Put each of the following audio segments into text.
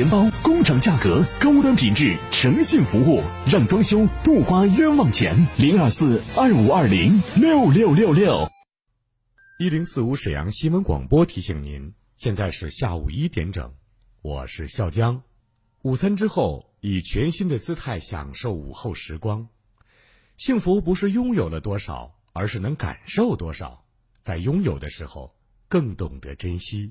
钱包工厂价格，高端品质，诚信服务，让装修不花冤枉钱。零二四二五二零六六六六。一零四五沈阳新闻广播提醒您，现在是下午一点整，我是笑江。午餐之后，以全新的姿态享受午后时光。幸福不是拥有了多少，而是能感受多少。在拥有的时候，更懂得珍惜。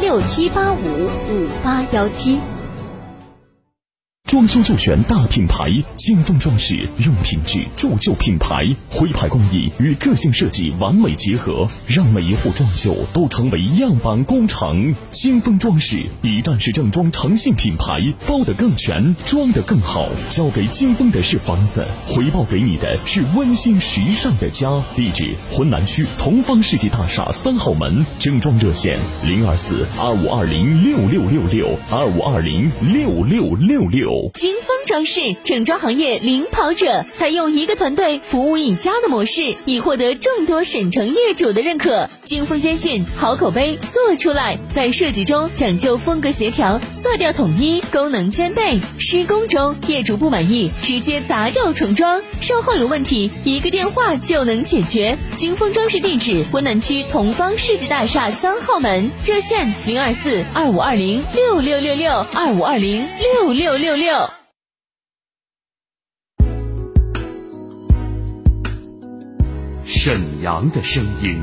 六七八五五八幺七。装修就选大品牌金风装饰，用品质铸就品牌，徽派工艺与个性设计完美结合，让每一户装修都成为样板工程。金风装饰一站式正装诚信品牌，包得更全，装得更好。交给金风的是房子，回报给你的是温馨时尚的家。地址：浑南区同方世纪大厦三号门。整装热线：零二四二五二零六六六六二五二零六六六六。金风装饰整装行业领跑者，采用一个团队服务一家的模式，已获得众多省城业主的认可。金风坚信好口碑做出来，在设计中讲究风格协调、色调统一、功能兼备。施工中业主不满意，直接砸掉重装；售后有问题，一个电话就能解决。金风装饰地址：浑南区同方世纪大厦三号门，热线零二四二五二零六六六六二五二零六六六六。沈阳的声音，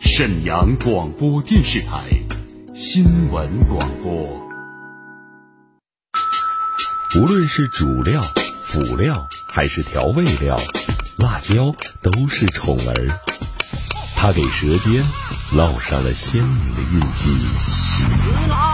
沈阳广播电视台新闻广播。无论是主料、辅料还是调味料，辣椒都是宠儿，它给舌尖烙上了鲜明的印记。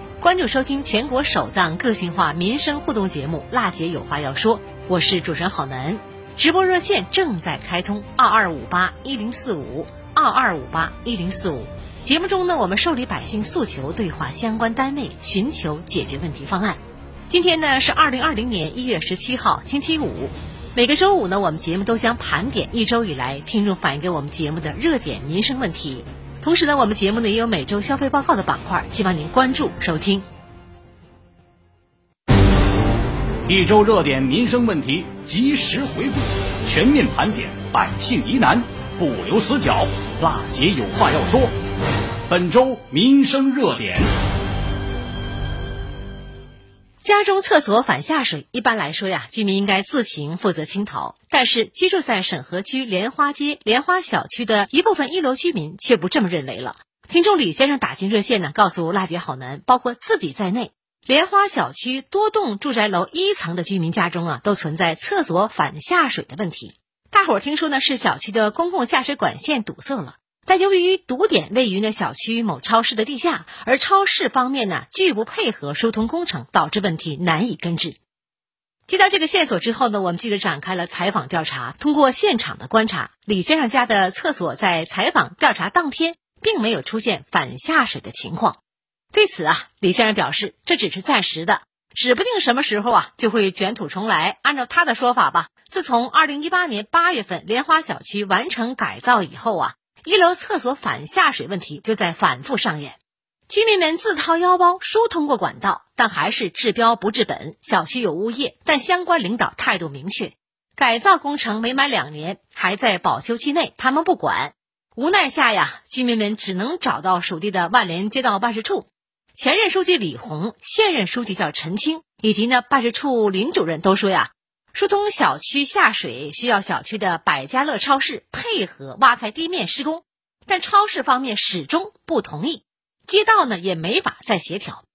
关注收听全国首档个性化民生互动节目《辣姐有话要说》，我是主持人郝楠。直播热线正在开通，二二五八一零四五，二二五八一零四五。节目中呢，我们受理百姓诉求，对话相关单位，寻求解决问题方案。今天呢是二零二零年一月十七号，星期五。每个周五呢，我们节目都将盘点一周以来听众反映给我们节目的热点民生问题。同时呢，我们节目呢也有每周消费报告的板块，希望您关注收听。一周热点民生问题及时回顾，全面盘点百姓疑难，不留死角。辣姐有话要说。本周民生热点：家中厕所反下水，一般来说呀，居民应该自行负责清扫。但是，居住在沈河区莲花街莲花小区的一部分一楼居民却不这么认为了。听众李先生打进热线呢，告诉辣姐好男，包括自己在内，莲花小区多栋住宅楼一层的居民家中啊，都存在厕所反下水的问题。大伙儿听说呢，是小区的公共下水管线堵塞了，但由于堵点位于呢小区某超市的地下，而超市方面呢拒不配合疏通工程，导致问题难以根治。接到这个线索之后呢，我们记者展开了采访调查。通过现场的观察，李先生家的厕所在采访调查当天。并没有出现反下水的情况。对此啊，李先生表示，这只是暂时的，指不定什么时候啊就会卷土重来。按照他的说法吧，自从二零一八年八月份莲花小区完成改造以后啊，一楼厕所反下水问题就在反复上演。居民们自掏腰包疏通过管道，但还是治标不治本。小区有物业，但相关领导态度明确，改造工程没满两年，还在保修期内，他们不管。无奈下呀，居民们只能找到属地的万联街道办事处，前任书记李红，现任书记叫陈青，以及呢办事处林主任都说呀，疏通小区下水需要小区的百家乐超市配合挖开地面施工，但超市方面始终不同意，街道呢也没法再协调。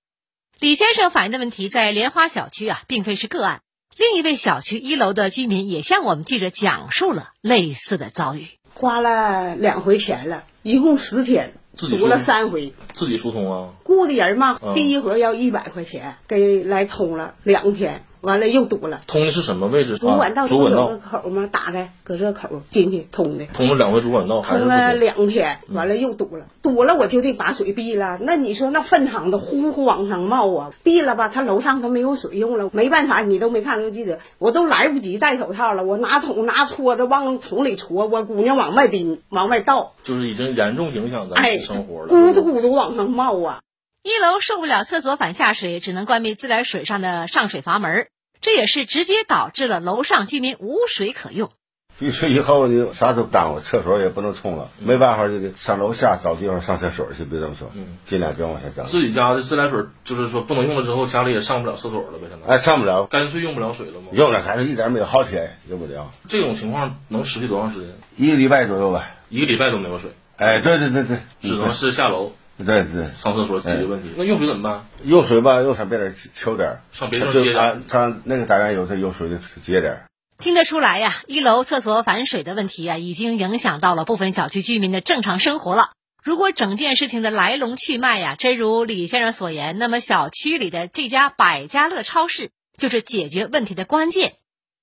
李先生反映的问题在莲花小区啊，并非是个案，另一位小区一楼的居民也向我们记者讲述了类似的遭遇。花了两回钱了，一共十天，堵了三回。自己疏通啊？雇的人嘛，第一回要一百块钱，给来通了两天。完了又堵了，通的是什么位置？主管道有个口吗？打开，搁这口进去通的。通了两回主管道，通了两天，完了又堵了，堵了我就得把水闭了。那你说那粪汤子呼呼往上冒啊，闭了吧，他楼上他没有水用了，没办法，你都没看着记者，我都来不及戴手套了，我拿桶拿搓子往桶里搓，我姑娘往外拎，往外倒，就是已经严重影响咱生活了，咕嘟咕嘟往上冒啊。一楼受不了厕所反下水，只能关闭自来水上的上水阀门。这也是直接导致了楼上居民无水可用。闭水以后你啥都耽误，厕所也不能冲了，没办法就得上楼下找地方上厕所去。别这么说，嗯，尽量别往下降。自己家的自来水就是说不能用了之后，家里也上不了厕所了呗？现在哎，上不了，干脆用不了水了吗？用了，干脆一点没有好天用不了。这种情况能持续多长时间？一个礼拜左右吧。一个礼拜都没有水。哎，对对对对，只能是下楼。对对，上厕所解决问题。那用水怎么办？用水吧，用水别地求点上别地接点上那个单元有这有水的接点听得出来呀，一楼厕所反水的问题啊，已经影响到了部分小区居民的正常生活了。如果整件事情的来龙去脉呀，真如李先生所言，那么小区里的这家百家乐超市就是解决问题的关键。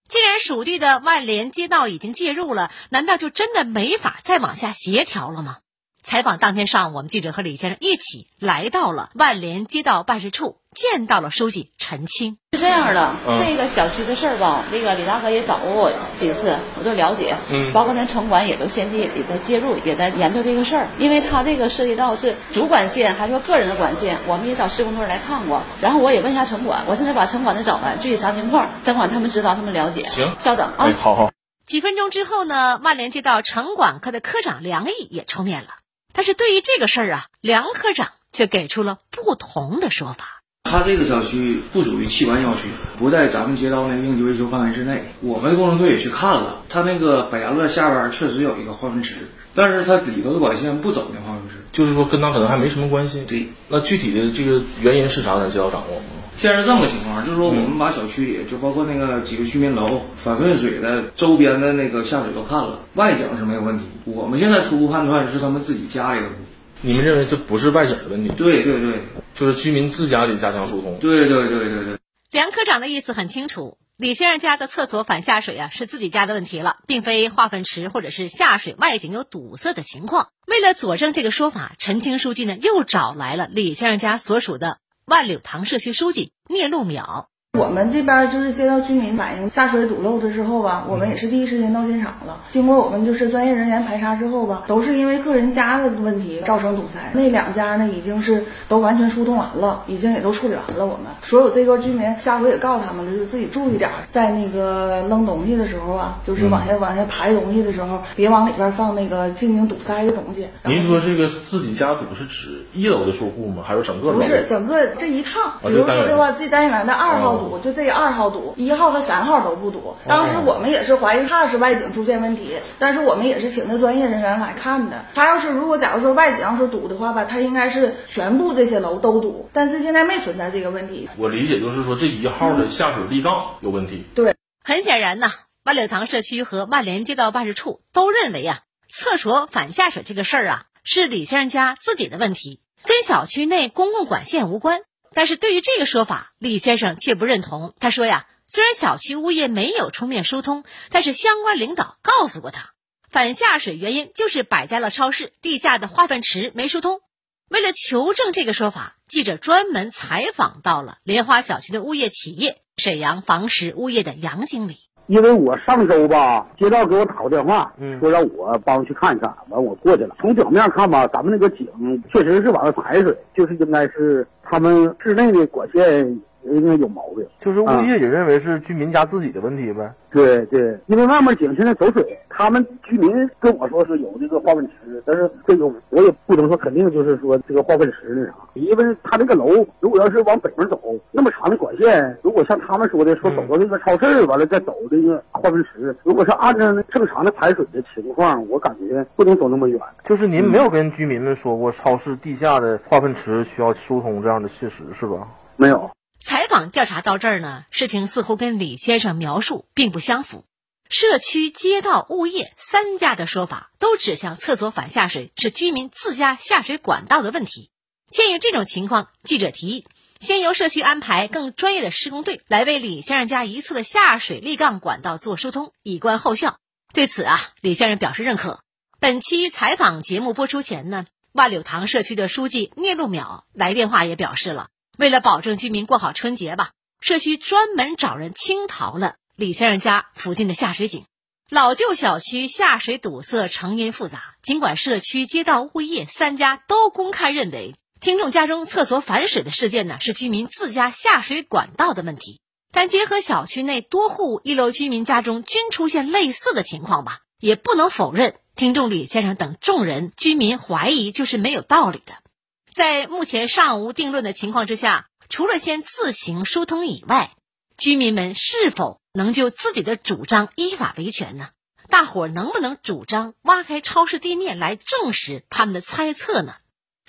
既然属地的万联街道已经介入了，难道就真的没法再往下协调了吗？采访当天上午，我们记者和李先生一起来到了万联街道办事处，见到了书记陈清。是这样的，这个小区的事儿吧，那个李大哥也找过我几次，我都了解。嗯，包括咱城管也都先进也在介入，也在研究这个事儿。因为他这个涉及到是主管线，还是说个人的管线，我们也找施工队来看过。然后我也问一下城管，我现在把城管的找来，具体啥情况，城管他们知道，他们了解。行，稍等啊。好好。几分钟之后呢，万联街道城管科的科长梁毅也出面了。但是对于这个事儿啊，梁科长却给出了不同的说法。他这个小区不属于气管小区，不在咱们街道的应急维修范围之内。我们工程队也去看了，他那个百家乐下边确实有一个化粪池，但是他里头的管线不走那化粪池，就是说跟他可能还没什么关系。对，那具体的这个原因是啥？咱街道掌握吗？现在是这么个情况，就是说我们把小区里就包括那个几个居民楼反渗水的周边的那个下水都看了，外景是没有问题。我们现在初步判断是他们自己家里的。你们认为这不是外景的问题？对对对，就是居民自家得加强疏通。对对对对对。梁科长的意思很清楚，李先生家的厕所反下水啊是自己家的问题了，并非化粪池或者是下水外景有堵塞的情况。为了佐证这个说法，陈青书记呢又找来了李先生家所属的。万柳塘社区书记聂路淼。我们这边就是接到居民反映下水堵漏的时候吧，我们也是第一时间到现场了。经过我们就是专业人员排查之后吧，都是因为个人家的问题造成堵塞。那两家呢已经是都完全疏通完了，已经也都处理完了。我们所有这个居民下回也告诉他们了，就是自己注意点，在那个扔东西的时候啊，就是往下往下排东西的时候，别往里边放那个进行堵塞的东西。您说这个自己家堵是指一楼的住户吗？还是整个？不是整个这一趟，比如说的话，这单元的二号。堵，就这二号堵，一号和三号都不堵。当时我们也是怀疑他是外景出现问题，但是我们也是请的专业人员来看的。他要是如果假如说外景要是堵的话吧，他应该是全部这些楼都堵，但是现在没存在这个问题。我理解就是说这一号的下水立杠有问题。对，很显然呐，万柳塘社区和万联街道办事处都认为啊，厕所反下水这个事儿啊是李先生家自己的问题，跟小区内公共管线无关。但是对于这个说法，李先生却不认同。他说呀，虽然小区物业没有出面疏通，但是相关领导告诉过他，反下水原因就是百家乐超市地下的化粪池没疏通。为了求证这个说法，记者专门采访到了莲花小区的物业企业沈阳房石物业的杨经理。因为我上周吧，街道给我打过电话，说让我帮去看一看，完我过去了。从表面看吧，咱们那个井确实是往外排水，就是应该是他们室内的管线。应该有毛病，就是物业也认为是居民家自己的问题呗。对对，因为外面井现在走水，他们居民跟我说是有这个化粪池，但是这个我也不能说肯定就是说这个化粪池那啥，因为他这个楼如果要是往北面走，那么长的管线，如果像他们说的说走到这个超市，完了再走这个化粪池，如果是按照正常的排水的情况，我感觉不能走那么远。就是您没有跟居民们说过超市地下的化粪池需要疏通这样的事实是吧？没有。访调查到这儿呢，事情似乎跟李先生描述并不相符。社区、街道、物业三家的说法都指向厕所反下水是居民自家下水管道的问题。鉴于这种情况，记者提议先由社区安排更专业的施工队来为李先生家一次的下水立杠管道做疏通，以观后效。对此啊，李先生表示认可。本期采访节目播出前呢，万柳塘社区的书记聂路淼来电话也表示了。为了保证居民过好春节吧，社区专门找人清淘了李先生家附近的下水井。老旧小区下水堵塞成因复杂，尽管社区、街道、物业三家都公开认为听众家中厕所反水的事件呢是居民自家下水管道的问题，但结合小区内多户一楼居民家中均出现类似的情况吧，也不能否认听众李先生等众人居民怀疑就是没有道理的。在目前尚无定论的情况之下，除了先自行疏通以外，居民们是否能就自己的主张依法维权呢？大伙儿能不能主张挖开超市地面来证实他们的猜测呢？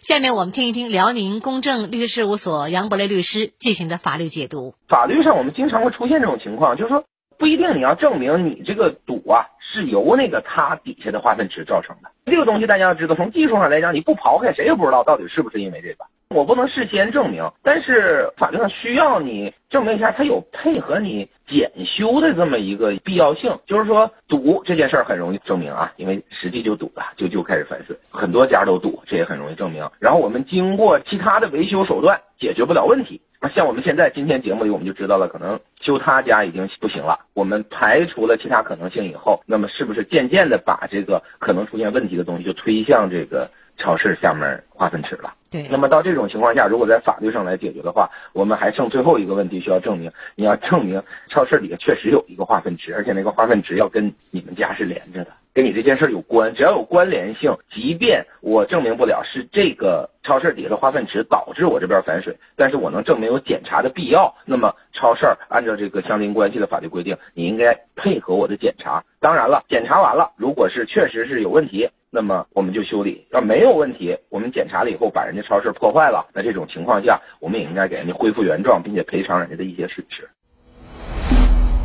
下面我们听一听辽宁公正律师事务所杨博雷律师进行的法律解读。法律上我们经常会出现这种情况，就是说不一定你要证明你这个堵啊是由那个它底下的化粪池造成的。这个东西大家要知道，从技术上来讲，你不刨开，谁也不知道到底是不是因为这个。我不能事先证明，但是法律上需要你证明一下，它有配合你检修的这么一个必要性。就是说，堵这件事儿很容易证明啊，因为实际就堵了，就就开始反水，很多家都堵，这也很容易证明。然后我们经过其他的维修手段解决不了问题，像我们现在今天节目里我们就知道了，可能修他家已经不行了。我们排除了其他可能性以后，那么是不是渐渐的把这个可能出现问题的东西就推向这个？超市下面化粪池了，对。那么到这种情况下，如果在法律上来解决的话，我们还剩最后一个问题需要证明。你要证明超市里下确实有一个化粪池，而且那个化粪池要跟你们家是连着的，跟你这件事有关。只要有关联性，即便我证明不了是这个超市底下的化粪池导致我这边反水，但是我能证明有检查的必要。那么超市按照这个相邻关系的法律规定，你应该配合我的检查。当然了，检查完了，如果是确实是有问题。那么我们就修理，要没有问题，我们检查了以后把人家超市破坏了，那这种情况下，我们也应该给人家恢复原状，并且赔偿人家的一些损失。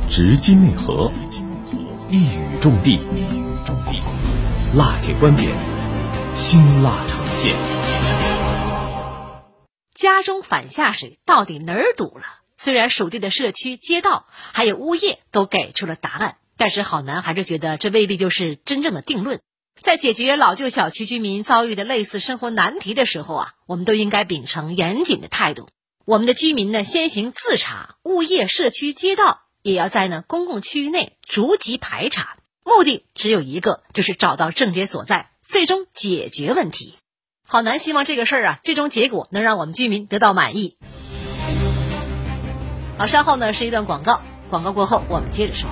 直击内核，一语中的，辣姐观点，辛辣呈现。家中反下水到底哪儿堵了？虽然属地的社区、街道还有物业都给出了答案，但是好男还是觉得这未必就是真正的定论。在解决老旧小区居民遭遇的类似生活难题的时候啊，我们都应该秉承严谨的态度。我们的居民呢，先行自查；物业、社区、街道也要在呢公共区域内逐级排查。目的只有一个，就是找到症结所在，最终解决问题。好难希望这个事儿啊，最终结果能让我们居民得到满意。好，稍后呢是一段广告，广告过后我们接着说。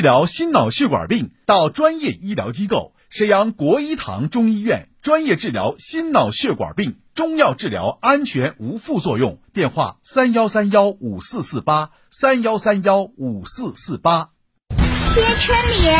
治疗心脑血管病，到专业医疗机构沈阳国医堂中医院专业治疗心脑血管病，中药治疗安全无副作用。电话：三幺三幺五四四八三幺三幺五四四八。贴春联，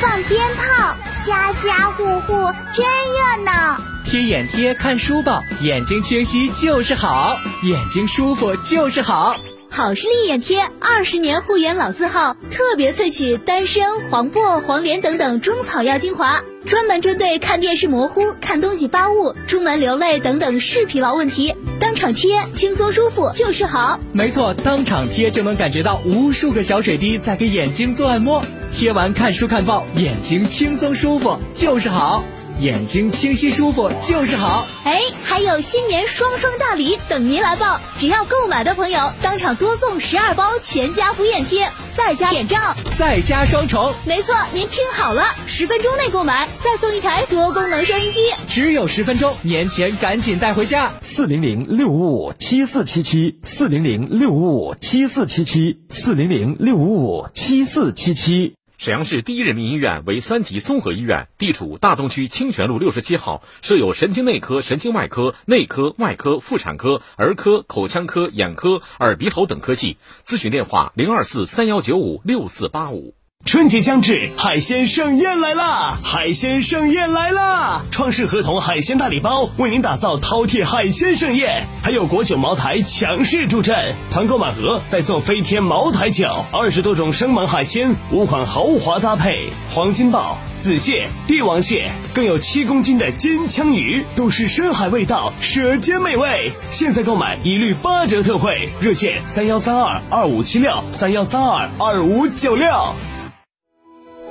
放鞭炮，家家户户真热闹。贴眼贴，看书报，眼睛清晰就是好，眼睛舒服就是好。好视力眼贴，二十年护眼老字号，特别萃取丹参、黄柏、黄连等等中草药精华，专门针对看电视模糊、看东西发雾、出门流泪等等视疲劳问题，当场贴，轻松舒服就是好。没错，当场贴就能感觉到无数个小水滴在给眼睛做按摩，贴完看书看报，眼睛轻松舒服就是好。眼睛清晰舒服就是好，哎，还有新年双双大礼等您来报！只要购买的朋友，当场多送十二包全家福眼贴，再加眼罩，再加双重。没错，您听好了，十分钟内购买，再送一台多功能收音机。只有十分钟，年前赶紧带回家。四零零六五五七四七七，四零零六五五七四七七，四零零六五五七四七七。沈阳市第一人民医院为三级综合医院，地处大东区清泉路六十七号，设有神经内科、神经外科、内科、外科、妇产科、儿科、口腔科、眼科、耳鼻喉等科系。咨询电话：零二四三幺九五六四八五。春节将至，海鲜盛宴来啦！海鲜盛宴来啦！创世合同海鲜大礼包为您打造饕餮海鲜盛宴，还有国酒茅台强势助阵，团购满额再送飞天茅台酒，二十多种生猛海鲜，五款豪华搭配，黄金鲍、紫蟹、帝王蟹，更有七公斤的金枪鱼，都是深海味道，舌尖美味。现在购买一律八折特惠，热线三幺三二二五七六三幺三二二五九六。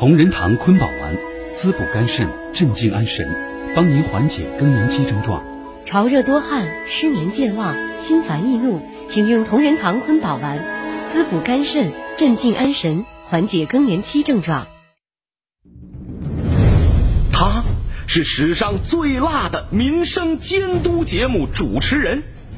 同仁堂坤宝丸，滋补肝肾，镇静安神，帮您缓解更年期症状。潮热多汗、失眠健忘、心烦易怒，请用同仁堂坤宝丸，滋补肝肾，镇静安神，缓解更年期症状。他是史上最辣的民生监督节目主持人。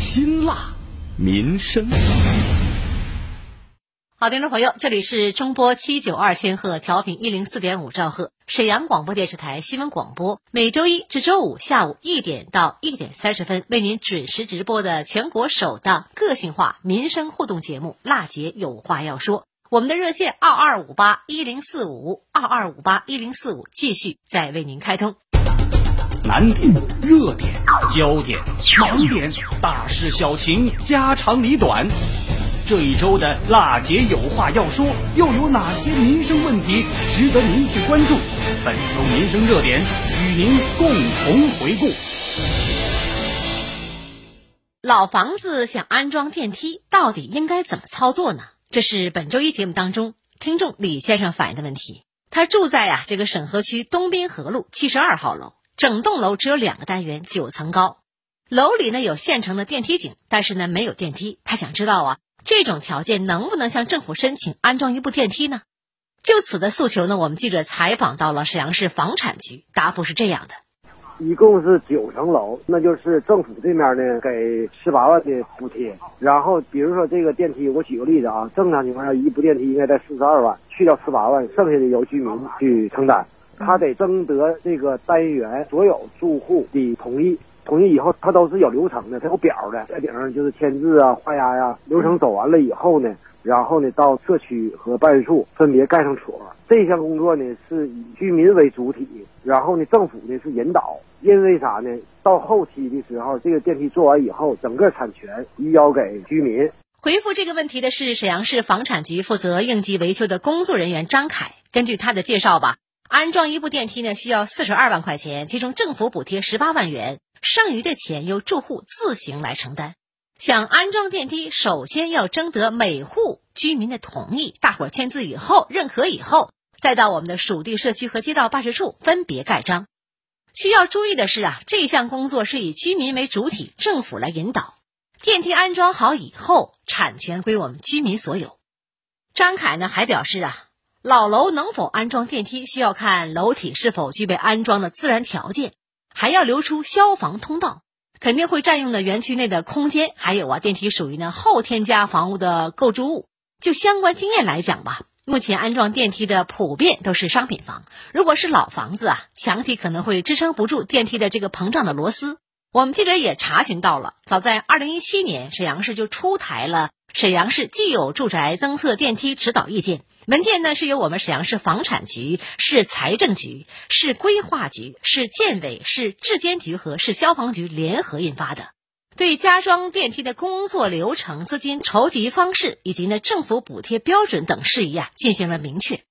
辛辣。民生，好，听众朋友，这里是中波七九二千赫调频一零四点五兆赫，沈阳广播电视台新闻广播，每周一至周五下午一点到一点三十分为您准时直播的全国首档个性化民生互动节目《辣姐有话要说》，我们的热线二二五八一零四五二二五八一零四五继续在为您开通。难点、热点、焦点、盲点、大事小情、家长里短，这一周的辣姐有话要说，又有哪些民生问题值得您去关注？本周民生热点与您共同回顾。老房子想安装电梯，到底应该怎么操作呢？这是本周一节目当中听众李先生反映的问题。他住在呀这个沈河区东滨河路七十二号楼。整栋楼只有两个单元，九层高，楼里呢有现成的电梯井，但是呢没有电梯。他想知道啊，这种条件能不能向政府申请安装一部电梯呢？就此的诉求呢，我们记者采访到了沈阳市房产局，答复是这样的。一共是九层楼，那就是政府这面呢给十八万的补贴。然后比如说这个电梯，我举个例子啊，正常情况下一部电梯应该在四十二万，去掉十八万，剩下的由居民去承担。他得征得这个单元所有住户的同意，同意以后他都是有流程的，他有表的，在顶上就是签字啊、画押呀。流程走完了以后呢，然后呢到社区和办事处分别盖上戳。这项工作呢是以居民为主体，然后呢政府呢是引导。因为啥呢？到后期的时候，这个电梯做完以后，整个产权移交给居民。回复这个问题的是沈阳市房产局负责应急维修的工作人员张凯。根据他的介绍吧，安装一部电梯呢需要四十二万块钱，其中政府补贴十八万元，剩余的钱由住户自行来承担。想安装电梯，首先要征得每户居民的同意，大伙签字以后认可以后，再到我们的属地社区和街道办事处分别盖章。需要注意的是啊，这项工作是以居民为主体，政府来引导。电梯安装好以后，产权归我们居民所有。张凯呢还表示啊，老楼能否安装电梯，需要看楼体是否具备安装的自然条件，还要留出消防通道，肯定会占用的园区内的空间。还有啊，电梯属于呢后添加房屋的构筑物。就相关经验来讲吧。目前安装电梯的普遍都是商品房，如果是老房子啊，墙体可能会支撑不住电梯的这个膨胀的螺丝。我们记者也查询到了，早在二零一七年，沈阳市就出台了《沈阳市既有住宅增测电梯指导意见》，文件呢是由我们沈阳市房产局、市财政局、市规划局、市建委、市质监局和市消防局联合印发的。对加装电梯的工作流程、资金筹集方式以及呢政府补贴标准等事宜啊进行了明确。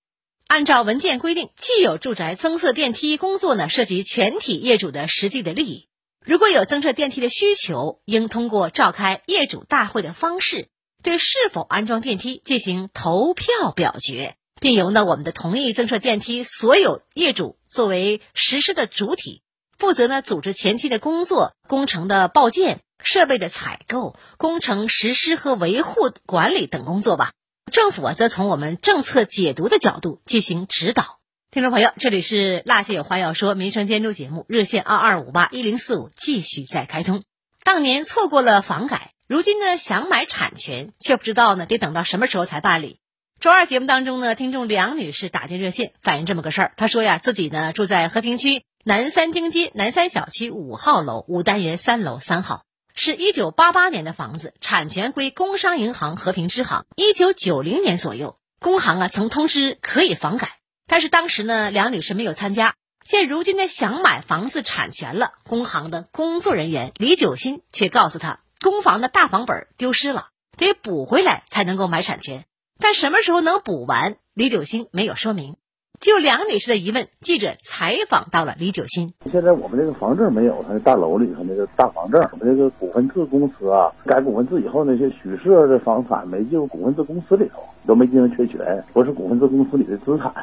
按照文件规定，既有住宅增设电梯工作呢涉及全体业主的实际的利益，如果有增设电梯的需求，应通过召开业主大会的方式，对是否安装电梯进行投票表决，并由呢我们的同意增设电梯所有业主作为实施的主体，负责呢组织前期的工作、工程的报建。设备的采购、工程实施和维护管理等工作吧。政府啊，则从我们政策解读的角度进行指导。听众朋友，这里是《辣姐有话要说》民生监督节目，热线二二五八一零四五继续在开通。当年错过了房改，如今呢想买产权，却不知道呢得等到什么时候才办理。周二节目当中呢，听众梁女士打进热线反映这么个事儿，她说呀，自己呢住在和平区南三经街南三小区五号楼五单元三楼三号。是一九八八年的房子，产权归工商银行和平支行。一九九零年左右，工行啊曾通知可以房改，但是当时呢梁女士没有参加。现如今呢想买房子产权了，工行的工作人员李九新却告诉她，公房的大房本丢失了，得补回来才能够买产权。但什么时候能补完，李九星没有说明。就梁女士的疑问，记者采访到了李九新。现在我们这个房证没有，他那大楼里头那个大房证，我们这个股份制公司啊，改股份制以后，那些许设的房产没进入股份制公司里头，都没进行确权，不是股份制公司里的资产。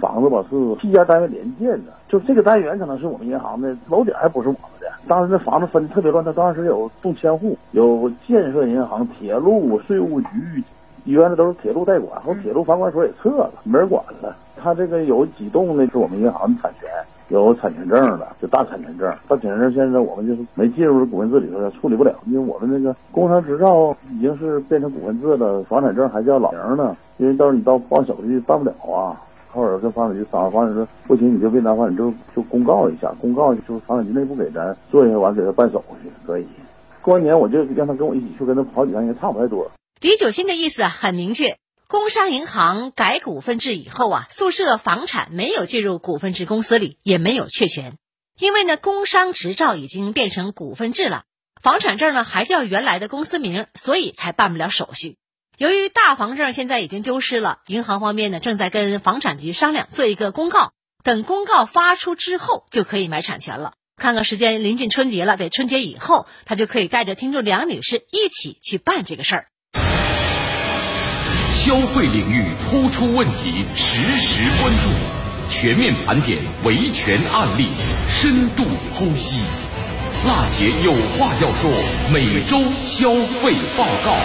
房子吧是七家单位联建的，就这个单元可能是我们银行的，楼顶还不是我们的。当时那房子分的特别乱，他当时有动迁户，有建设银行、铁路、税务局，原来都是铁路代管，后铁路房管所也撤了，没人管了。他这个有几栋呢？是我们银行的产权，有产权证的，就大产权证。大产权证现在我们就是没进入股份制里头，处理不了，因为我们那个工商执照已经是变成股份制了，房产证还叫老营呢。因为到时候你到办手续办不了啊，或者跟房产局商，房产局说不行，你就别拿房产证，就公告一下，公告就是房产局内部给咱做一下，完给他办手续可以。过完年我就让他跟我一起去，跟他跑几趟，也差不太多。李九新的意思很明确。工商银行改股份制以后啊，宿舍房产没有进入股份制公司里，也没有确权，因为呢，工商执照已经变成股份制了，房产证呢还叫原来的公司名，所以才办不了手续。由于大房证现在已经丢失了，银行方面呢正在跟房产局商量做一个公告，等公告发出之后就可以买产权了。看看时间临近春节了，得春节以后，他就可以带着听众梁女士一起去办这个事儿。消费领域突出问题，实时关注，全面盘点维权案例，深度剖析。娜姐有话要说，每周消费报告。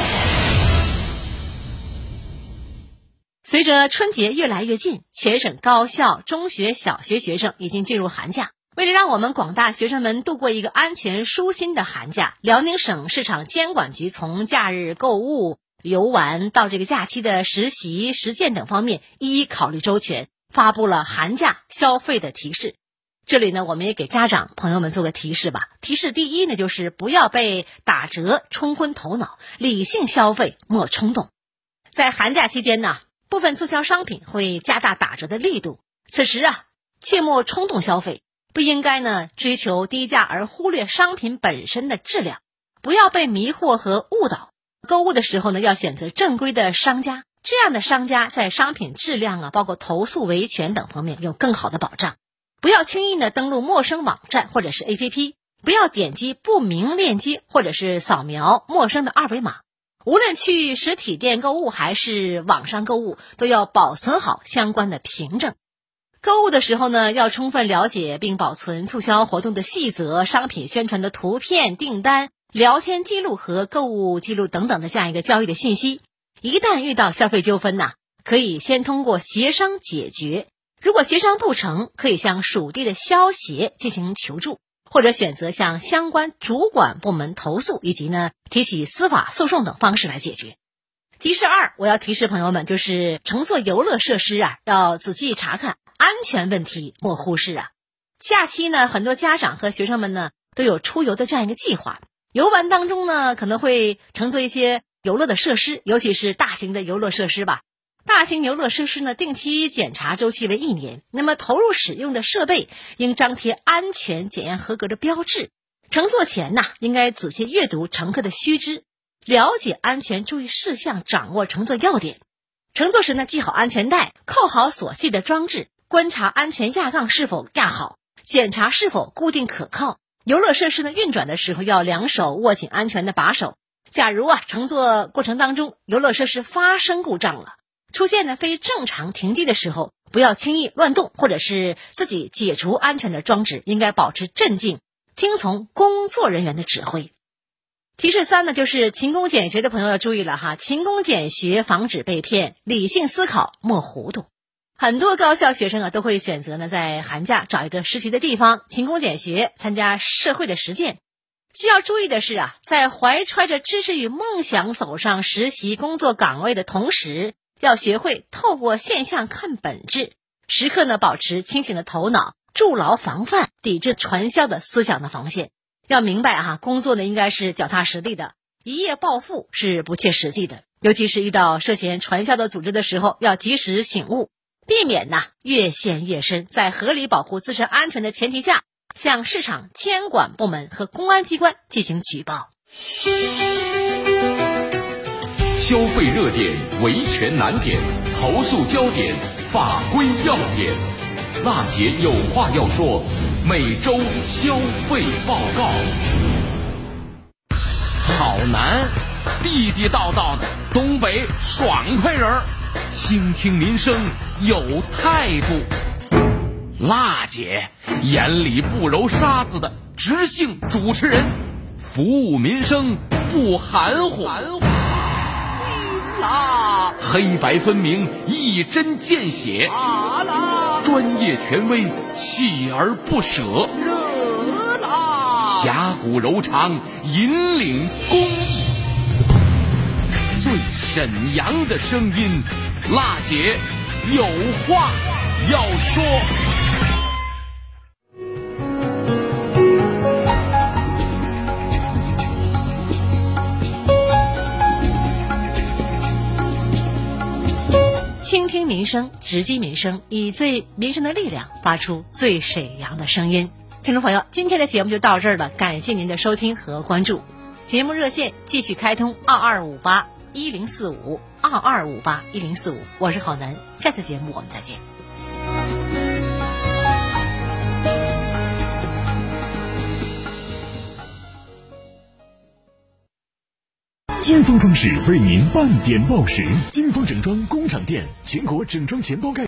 随着春节越来越近，全省高校、中学、小学学生已经进入寒假。为了让我们广大学生们度过一个安全舒心的寒假，辽宁省市场监管局从假日购物、游玩到这个假期的实习、实践等方面一一考虑周全，发布了寒假消费的提示。这里呢，我们也给家长朋友们做个提示吧。提示第一呢，就是不要被打折冲昏头脑，理性消费，莫冲动。在寒假期间呢，部分促销商品会加大打折的力度，此时啊，切莫冲动消费。不应该呢追求低价而忽略商品本身的质量，不要被迷惑和误导。购物的时候呢，要选择正规的商家，这样的商家在商品质量啊，包括投诉维权等方面有更好的保障。不要轻易的登录陌生网站或者是 APP，不要点击不明链接或者是扫描陌生的二维码。无论去实体店购物还是网上购物，都要保存好相关的凭证。购物的时候呢，要充分了解并保存促销活动的细则、商品宣传的图片、订单、聊天记录和购物记录等等的这样一个交易的信息。一旦遇到消费纠纷呐，可以先通过协商解决。如果协商不成，可以向属地的消协进行求助，或者选择向相关主管部门投诉，以及呢提起司法诉讼等方式来解决。提示二，我要提示朋友们，就是乘坐游乐设施啊，要仔细查看。安全问题莫忽视啊！假期呢，很多家长和学生们呢都有出游的这样一个计划。游玩当中呢，可能会乘坐一些游乐的设施，尤其是大型的游乐设施吧。大型游乐设施呢，定期检查周期为一年。那么投入使用的设备应张贴安全检验合格的标志。乘坐前呢，应该仔细阅读乘客的须知，了解安全注意事项，掌握乘坐要点。乘坐时呢，系好安全带，扣好锁系的装置。观察安全压杠是否压好，检查是否固定可靠。游乐设施呢运转的时候要两手握紧安全的把手。假如啊乘坐过程当中游乐设施发生故障了，出现呢非正常停机的时候，不要轻易乱动，或者是自己解除安全的装置，应该保持镇静，听从工作人员的指挥。提示三呢就是勤工俭学的朋友要注意了哈，勤工俭学防止被骗，理性思考莫糊涂。很多高校学生啊，都会选择呢，在寒假找一个实习的地方，勤工俭学，参加社会的实践。需要注意的是啊，在怀揣着知识与梦想走上实习工作岗位的同时，要学会透过现象看本质，时刻呢保持清醒的头脑，筑牢防范、抵制传销的思想的防线。要明白哈，工作呢应该是脚踏实地的，一夜暴富是不切实际的。尤其是遇到涉嫌传销的组织的时候，要及时醒悟。避免呐越陷越深，在合理保护自身安全的前提下，向市场监管部门和公安机关进行举报。消费热点、维权难点、投诉焦点、法规要点，娜姐有话要说。每周消费报告。好男，地地道道的东北爽快人儿。倾听民生有态度，辣姐眼里不揉沙子的直性主持人，服务民生不含糊，辣，黑白分明一针见血。啊，专业权威锲而不舍，热辣，侠骨柔肠引领公益，最沈阳的声音。辣姐有话要说。民生，直击民生，以最民生的力量发出最沈阳的声音。听众朋友，今天的节目就到这儿了，感谢您的收听和关注。节目热线继续开通：二二五八一零四五。二二五八一零四五，我是郝楠，下次节目我们再见。金丰装饰为您半点报时，金丰整装工厂店全国整装全包盖。